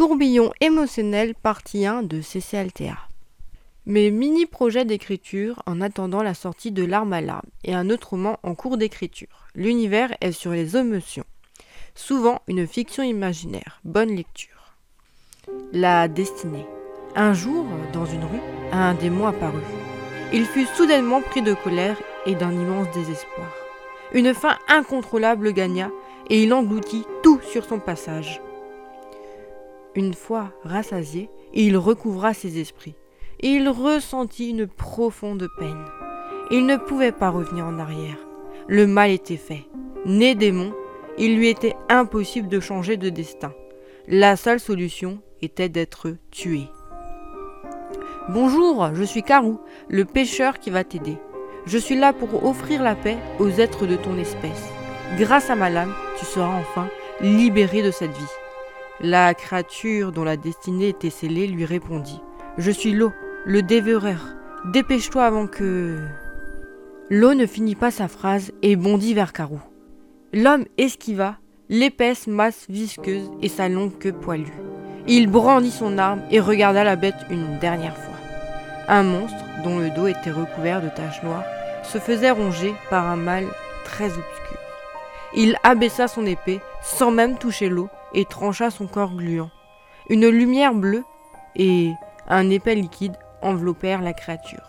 Tourbillon émotionnel partie 1 de CCLTA. Mes mini-projets d'écriture en attendant la sortie de L'arme à l'arme et un autre roman en cours d'écriture. L'univers est sur les émotions. Souvent une fiction imaginaire. Bonne lecture. La destinée. Un jour, dans une rue, un démon apparut. Il fut soudainement pris de colère et d'un immense désespoir. Une faim incontrôlable le gagna et il engloutit tout sur son passage. Une fois rassasié, il recouvra ses esprits il ressentit une profonde peine. Il ne pouvait pas revenir en arrière. Le mal était fait. Né démon, il lui était impossible de changer de destin. La seule solution était d'être tué. Bonjour, je suis Karou, le pêcheur qui va t'aider. Je suis là pour offrir la paix aux êtres de ton espèce. Grâce à ma lame, tu seras enfin libéré de cette vie. La créature dont la destinée était scellée lui répondit Je suis l'eau, le dévoreur. Dépêche-toi avant que. L'eau ne finit pas sa phrase et bondit vers Karou. L'homme esquiva l'épaisse masse visqueuse et sa longue queue poilue. Il brandit son arme et regarda la bête une dernière fois. Un monstre, dont le dos était recouvert de taches noires, se faisait ronger par un mal très obscur. Il abaissa son épée sans même toucher l'eau et trancha son corps gluant. Une lumière bleue et un épais liquide enveloppèrent la créature.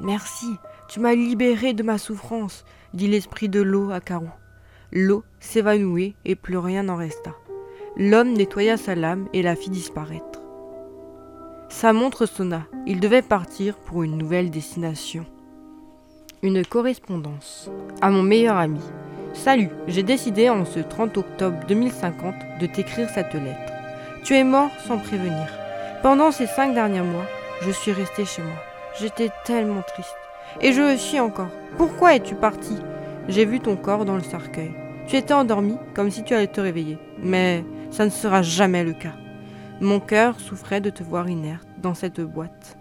Merci, tu m'as libéré de ma souffrance, dit l'esprit de l'eau à Carou. L'eau s'évanouit et plus rien n'en resta. L'homme nettoya sa lame et la fit disparaître. Sa montre sonna. Il devait partir pour une nouvelle destination. Une correspondance. À mon meilleur ami. Salut, j'ai décidé en ce 30 octobre 2050 de t'écrire cette lettre. Tu es mort sans prévenir. Pendant ces cinq derniers mois, je suis resté chez moi. J'étais tellement triste. Et je le suis encore. Pourquoi es-tu parti J'ai vu ton corps dans le cercueil. Tu étais endormi comme si tu allais te réveiller. Mais ça ne sera jamais le cas. Mon cœur souffrait de te voir inerte dans cette boîte.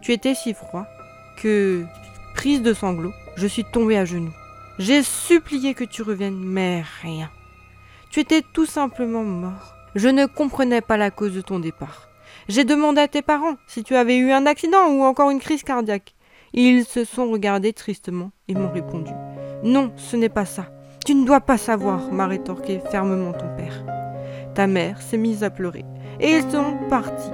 Tu étais si froid que, prise de sanglots, je suis tombée à genoux. J'ai supplié que tu reviennes, mais rien. Tu étais tout simplement mort. Je ne comprenais pas la cause de ton départ. J'ai demandé à tes parents si tu avais eu un accident ou encore une crise cardiaque. Ils se sont regardés tristement et m'ont répondu Non, ce n'est pas ça. Tu ne dois pas savoir, m'a rétorqué fermement ton père. Ta mère s'est mise à pleurer et ils sont partis.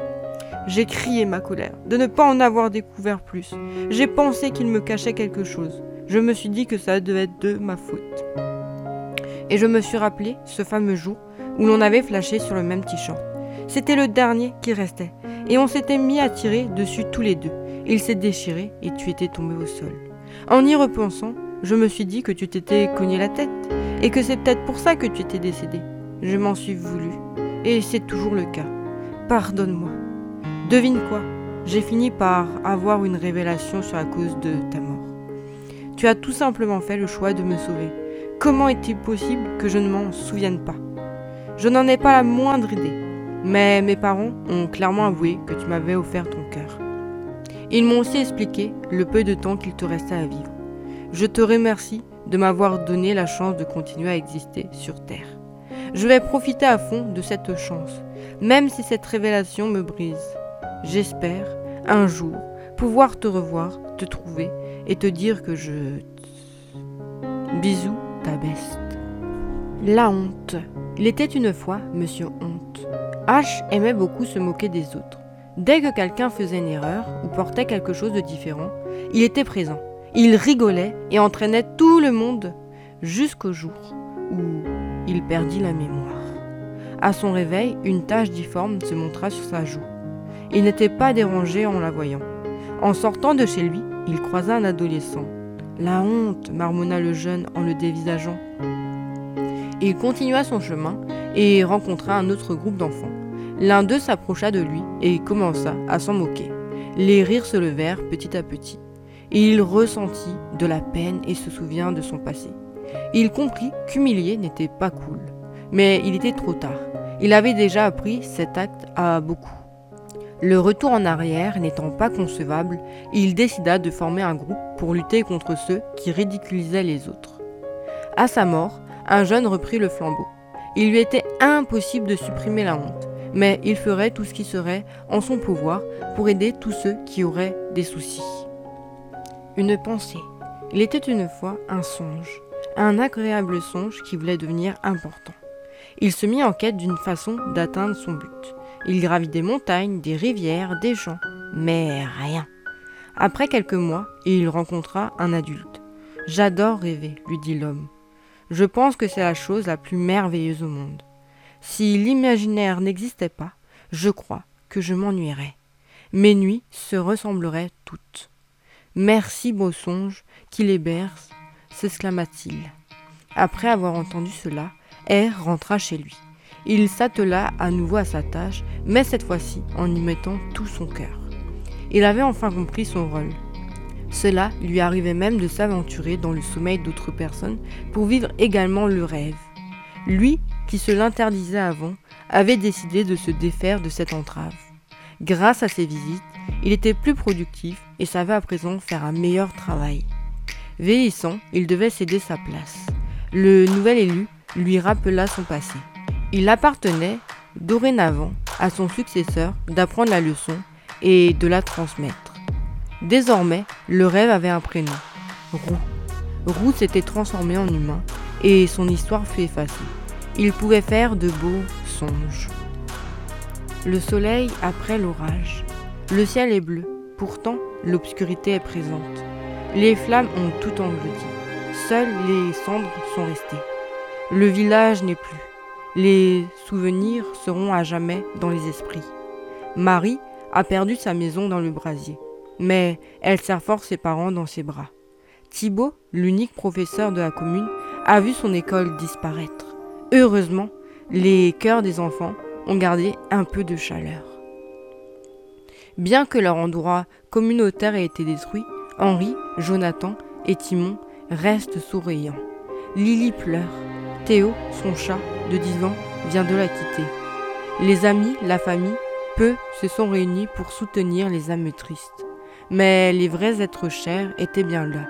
J'ai crié ma colère de ne pas en avoir découvert plus. J'ai pensé qu'il me cachait quelque chose. Je me suis dit que ça devait être de ma faute. Et je me suis rappelé ce fameux jour où l'on avait flashé sur le même t-shirt. C'était le dernier qui restait. Et on s'était mis à tirer dessus tous les deux. Il s'est déchiré et tu étais tombé au sol. En y repensant, je me suis dit que tu t'étais cogné la tête et que c'est peut-être pour ça que tu étais décédé. Je m'en suis voulu. Et c'est toujours le cas. Pardonne-moi. Devine quoi? J'ai fini par avoir une révélation sur la cause de ta mort. Tu as tout simplement fait le choix de me sauver. Comment est-il possible que je ne m'en souvienne pas? Je n'en ai pas la moindre idée. Mais mes parents ont clairement avoué que tu m'avais offert ton cœur. Ils m'ont aussi expliqué le peu de temps qu'il te restait à vivre. Je te remercie de m'avoir donné la chance de continuer à exister sur Terre. Je vais profiter à fond de cette chance, même si cette révélation me brise. J'espère, un jour, pouvoir te revoir, te trouver et te dire que je... Bisous, ta beste. La honte. Il était une fois Monsieur Honte. H aimait beaucoup se moquer des autres. Dès que quelqu'un faisait une erreur ou portait quelque chose de différent, il était présent. Il rigolait et entraînait tout le monde jusqu'au jour où il perdit la mémoire. À son réveil, une tache difforme se montra sur sa joue. Il n'était pas dérangé en la voyant. En sortant de chez lui, il croisa un adolescent. La honte, marmonna le jeune en le dévisageant. Il continua son chemin et rencontra un autre groupe d'enfants. L'un d'eux s'approcha de lui et commença à s'en moquer. Les rires se levèrent petit à petit. Il ressentit de la peine et se souvint de son passé. Il comprit qu'humilier n'était pas cool. Mais il était trop tard. Il avait déjà appris cet acte à beaucoup. Le retour en arrière n'étant pas concevable, il décida de former un groupe pour lutter contre ceux qui ridiculisaient les autres. À sa mort, un jeune reprit le flambeau. Il lui était impossible de supprimer la honte, mais il ferait tout ce qui serait en son pouvoir pour aider tous ceux qui auraient des soucis. Une pensée. Il était une fois un songe, un agréable songe qui voulait devenir important. Il se mit en quête d'une façon d'atteindre son but. Il gravit des montagnes, des rivières, des champs, mais rien. Après quelques mois, il rencontra un adulte. J'adore rêver, lui dit l'homme. Je pense que c'est la chose la plus merveilleuse au monde. Si l'imaginaire n'existait pas, je crois que je m'ennuierais. Mes nuits se ressembleraient toutes. Merci, beau songe, qui les berce, s'exclama-t-il. Après avoir entendu cela, R rentra chez lui. Il s'attela à nouveau à sa tâche, mais cette fois-ci en y mettant tout son cœur. Il avait enfin compris son rôle. Cela lui arrivait même de s'aventurer dans le sommeil d'autres personnes pour vivre également le rêve. Lui, qui se l'interdisait avant, avait décidé de se défaire de cette entrave. Grâce à ses visites, il était plus productif et savait à présent faire un meilleur travail. Vieillissant, il devait céder sa place. Le nouvel élu lui rappela son passé. Il appartenait, dorénavant, à son successeur d'apprendre la leçon et de la transmettre. Désormais, le rêve avait un prénom, Roux. Roux s'était transformé en humain et son histoire fut effacée. Il pouvait faire de beaux songes. Le soleil après l'orage. Le ciel est bleu, pourtant l'obscurité est présente. Les flammes ont tout englouti. Seules les cendres sont restées. Le village n'est plus. Les souvenirs seront à jamais dans les esprits. Marie a perdu sa maison dans le brasier, mais elle serre fort ses parents dans ses bras. Thibault, l'unique professeur de la commune, a vu son école disparaître. Heureusement, les cœurs des enfants ont gardé un peu de chaleur. Bien que leur endroit communautaire ait été détruit, Henri, Jonathan et Timon restent souriants. Lily pleure. Théo, son chat de 10 ans, vient de la quitter. Les amis, la famille, peu se sont réunis pour soutenir les âmes tristes. Mais les vrais êtres chers étaient bien là.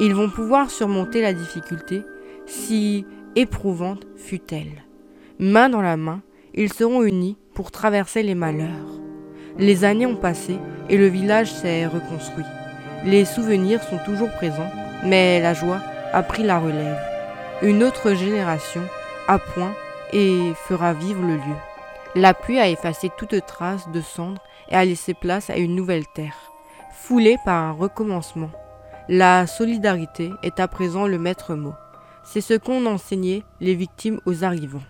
Ils vont pouvoir surmonter la difficulté, si éprouvante fut-elle. Main dans la main, ils seront unis pour traverser les malheurs. Les années ont passé et le village s'est reconstruit. Les souvenirs sont toujours présents, mais la joie a pris la relève. Une autre génération a point et fera vivre le lieu. La pluie a effacé toute trace de cendre et a laissé place à une nouvelle terre, foulée par un recommencement. La solidarité est à présent le maître mot. C'est ce qu'ont enseigné les victimes aux arrivants.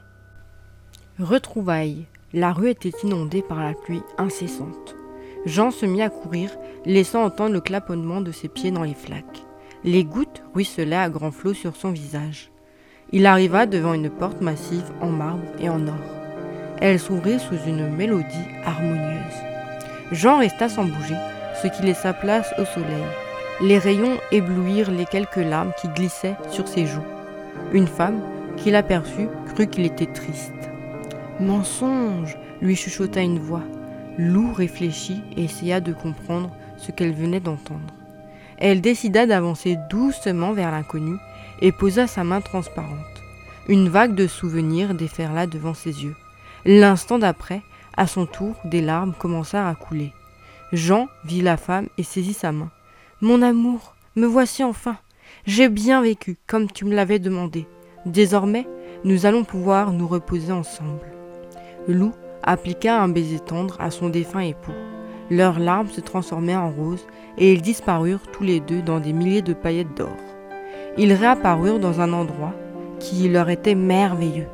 Retrouvailles. La rue était inondée par la pluie incessante. Jean se mit à courir, laissant entendre le claponnement de ses pieds dans les flaques. Les gouttes ruisselaient à grands flots sur son visage. Il arriva devant une porte massive en marbre et en or. Elle s'ouvrit sous une mélodie harmonieuse. Jean resta sans bouger, ce qui laissa place au soleil. Les rayons éblouirent les quelques larmes qui glissaient sur ses joues. Une femme, qui l'aperçut, crut qu'il était triste. Mensonge lui chuchota une voix. Lou réfléchit et essaya de comprendre ce qu'elle venait d'entendre. Elle décida d'avancer doucement vers l'inconnu et posa sa main transparente. Une vague de souvenirs déferla devant ses yeux. L'instant d'après, à son tour, des larmes commencèrent à couler. Jean vit la femme et saisit sa main. Mon amour, me voici enfin. J'ai bien vécu, comme tu me l'avais demandé. Désormais, nous allons pouvoir nous reposer ensemble. Lou appliqua un baiser tendre à son défunt époux. Leurs larmes se transformèrent en roses et ils disparurent tous les deux dans des milliers de paillettes d'or. Ils réapparurent dans un endroit qui leur était merveilleux.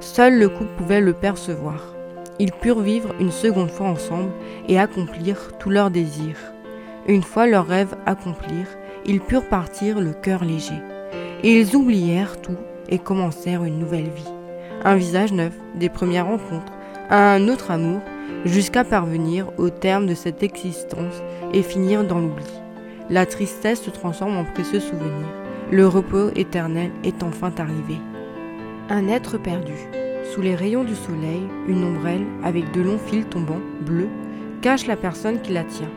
Seul le couple pouvait le percevoir. Ils purent vivre une seconde fois ensemble et accomplir tous leurs désirs. Une fois leurs rêves accomplis, ils purent partir le cœur léger. Ils oublièrent tout et commencèrent une nouvelle vie. Un visage neuf, des premières rencontres, un autre amour, jusqu'à parvenir au terme de cette existence et finir dans l'oubli. La tristesse se transforme en précieux souvenir. Le repos éternel est enfin arrivé. Un être perdu. Sous les rayons du soleil, une ombrelle avec de longs fils tombants, bleus, cache la personne qui la tient.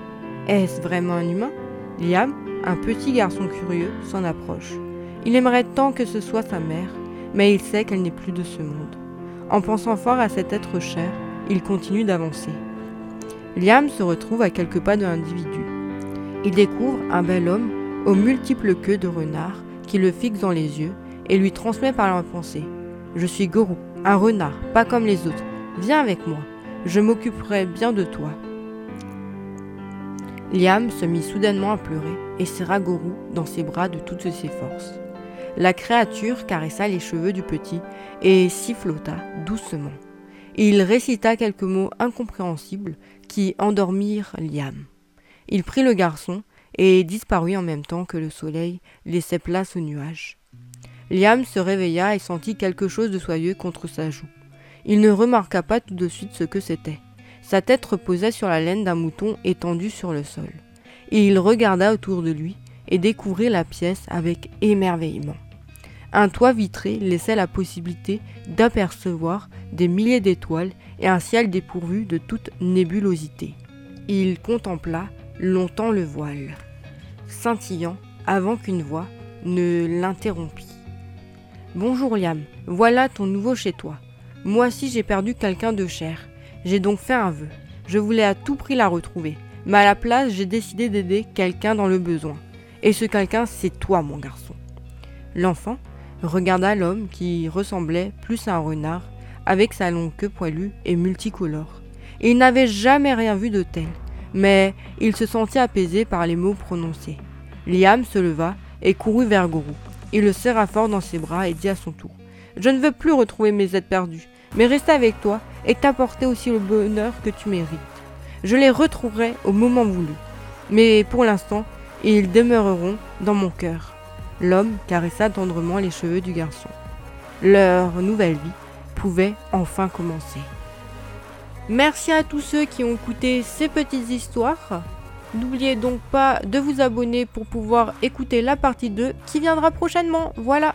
Est-ce vraiment un humain? Liam, un petit garçon curieux, s'en approche. Il aimerait tant que ce soit sa mère, mais il sait qu'elle n'est plus de ce monde. En pensant fort à cet être cher, il continue d'avancer. Liam se retrouve à quelques pas de l'individu. Il découvre un bel homme aux multiples queues de renard qui le fixe dans les yeux et lui transmet par la pensée. Je suis Gorou, un renard, pas comme les autres. Viens avec moi, je m'occuperai bien de toi. Liam se mit soudainement à pleurer et serra Gorou dans ses bras de toutes ses forces. La créature caressa les cheveux du petit et sifflota doucement. Il récita quelques mots incompréhensibles qui endormirent Liam. Il prit le garçon et disparut en même temps que le soleil laissait place aux nuages. Liam se réveilla et sentit quelque chose de soyeux contre sa joue. Il ne remarqua pas tout de suite ce que c'était. Sa tête reposait sur la laine d'un mouton étendu sur le sol. Et il regarda autour de lui et découvrit la pièce avec émerveillement. Un toit vitré laissait la possibilité d'apercevoir des milliers d'étoiles et un ciel dépourvu de toute nébulosité. Il contempla longtemps le voile, scintillant avant qu'une voix ne l'interrompît. Bonjour Liam, voilà ton nouveau chez toi. Moi aussi j'ai perdu quelqu'un de cher. J'ai donc fait un vœu. Je voulais à tout prix la retrouver. Mais à la place, j'ai décidé d'aider quelqu'un dans le besoin. Et ce quelqu'un, c'est toi, mon garçon. L'enfant regarda l'homme qui ressemblait plus à un renard, avec sa longue queue poilue et multicolore. Il n'avait jamais rien vu de tel, mais il se sentit apaisé par les mots prononcés. Liam se leva et courut vers Gourou. Il le serra fort dans ses bras et dit à son tour Je ne veux plus retrouver mes aides perdues, mais rester avec toi et t'apporter aussi le bonheur que tu mérites. Je les retrouverai au moment voulu. Mais pour l'instant, ils demeureront dans mon cœur. L'homme caressa tendrement les cheveux du garçon. Leur nouvelle vie pouvait enfin commencer. Merci à tous ceux qui ont écouté ces petites histoires. N'oubliez donc pas de vous abonner pour pouvoir écouter la partie 2 qui viendra prochainement. Voilà.